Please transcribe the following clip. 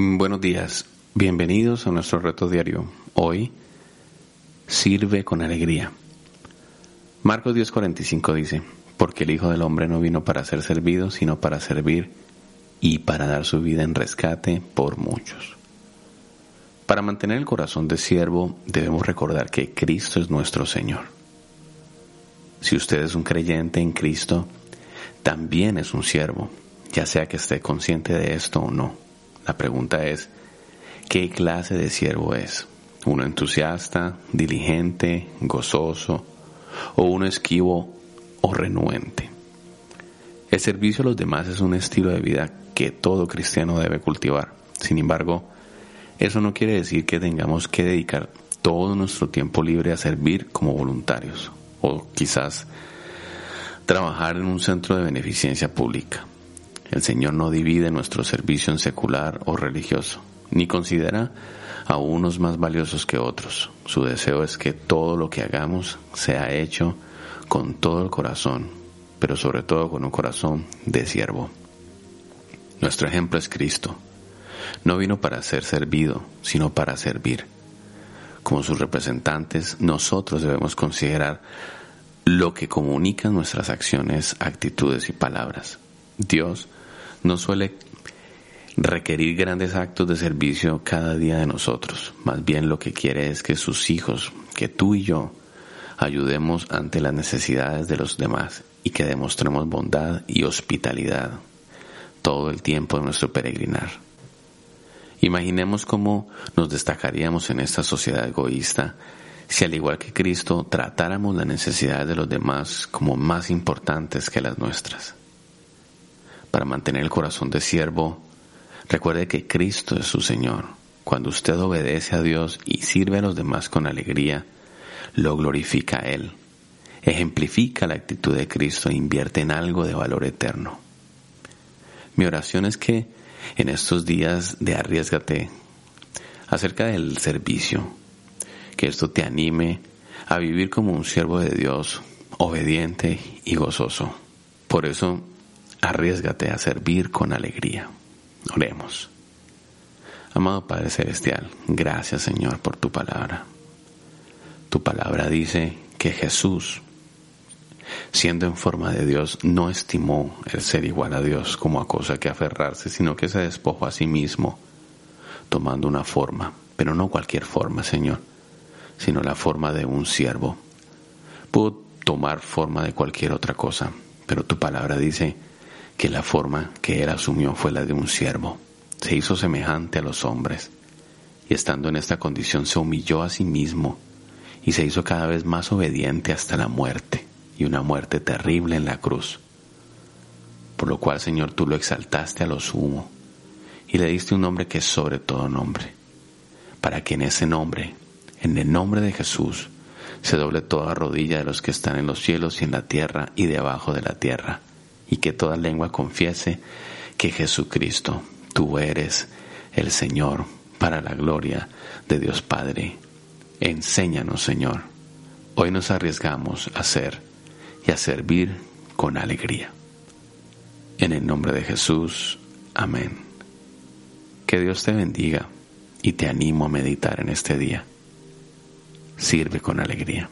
Buenos días, bienvenidos a nuestro reto diario. Hoy, sirve con alegría. Marcos 10:45 dice, porque el Hijo del Hombre no vino para ser servido, sino para servir y para dar su vida en rescate por muchos. Para mantener el corazón de siervo debemos recordar que Cristo es nuestro Señor. Si usted es un creyente en Cristo, también es un siervo, ya sea que esté consciente de esto o no. La pregunta es, ¿qué clase de siervo es? ¿Uno entusiasta, diligente, gozoso o uno esquivo o renuente? El servicio a los demás es un estilo de vida que todo cristiano debe cultivar. Sin embargo, eso no quiere decir que tengamos que dedicar todo nuestro tiempo libre a servir como voluntarios o quizás trabajar en un centro de beneficencia pública. El Señor no divide nuestro servicio en secular o religioso, ni considera a unos más valiosos que otros. Su deseo es que todo lo que hagamos sea hecho con todo el corazón, pero sobre todo con un corazón de siervo. Nuestro ejemplo es Cristo. No vino para ser servido, sino para servir. Como sus representantes, nosotros debemos considerar lo que comunican nuestras acciones, actitudes y palabras. Dios no suele requerir grandes actos de servicio cada día de nosotros. Más bien lo que quiere es que sus hijos, que tú y yo, ayudemos ante las necesidades de los demás y que demostremos bondad y hospitalidad todo el tiempo de nuestro peregrinar. Imaginemos cómo nos destacaríamos en esta sociedad egoísta si al igual que Cristo tratáramos las necesidades de los demás como más importantes que las nuestras. Para mantener el corazón de siervo, recuerde que Cristo es su Señor. Cuando usted obedece a Dios y sirve a los demás con alegría, lo glorifica a Él, ejemplifica la actitud de Cristo e invierte en algo de valor eterno. Mi oración es que en estos días de arriesgate acerca del servicio, que esto te anime a vivir como un siervo de Dios, obediente y gozoso. Por eso, arriesgate a servir con alegría. Oremos. Amado Padre Celestial, gracias Señor por tu palabra. Tu palabra dice que Jesús, siendo en forma de Dios, no estimó el ser igual a Dios como a cosa que aferrarse, sino que se despojó a sí mismo, tomando una forma, pero no cualquier forma, Señor, sino la forma de un siervo. Pudo tomar forma de cualquier otra cosa, pero tu palabra dice que la forma que él asumió fue la de un siervo. Se hizo semejante a los hombres y estando en esta condición se humilló a sí mismo y se hizo cada vez más obediente hasta la muerte y una muerte terrible en la cruz. Por lo cual, Señor, tú lo exaltaste a lo sumo y le diste un nombre que es sobre todo nombre, para que en ese nombre en el nombre de Jesús, se doble toda rodilla de los que están en los cielos y en la tierra y debajo de la tierra, y que toda lengua confiese que Jesucristo, tú eres el Señor, para la gloria de Dios Padre. Enséñanos, Señor. Hoy nos arriesgamos a ser y a servir con alegría. En el nombre de Jesús, amén. Que Dios te bendiga y te animo a meditar en este día sirve con alegría.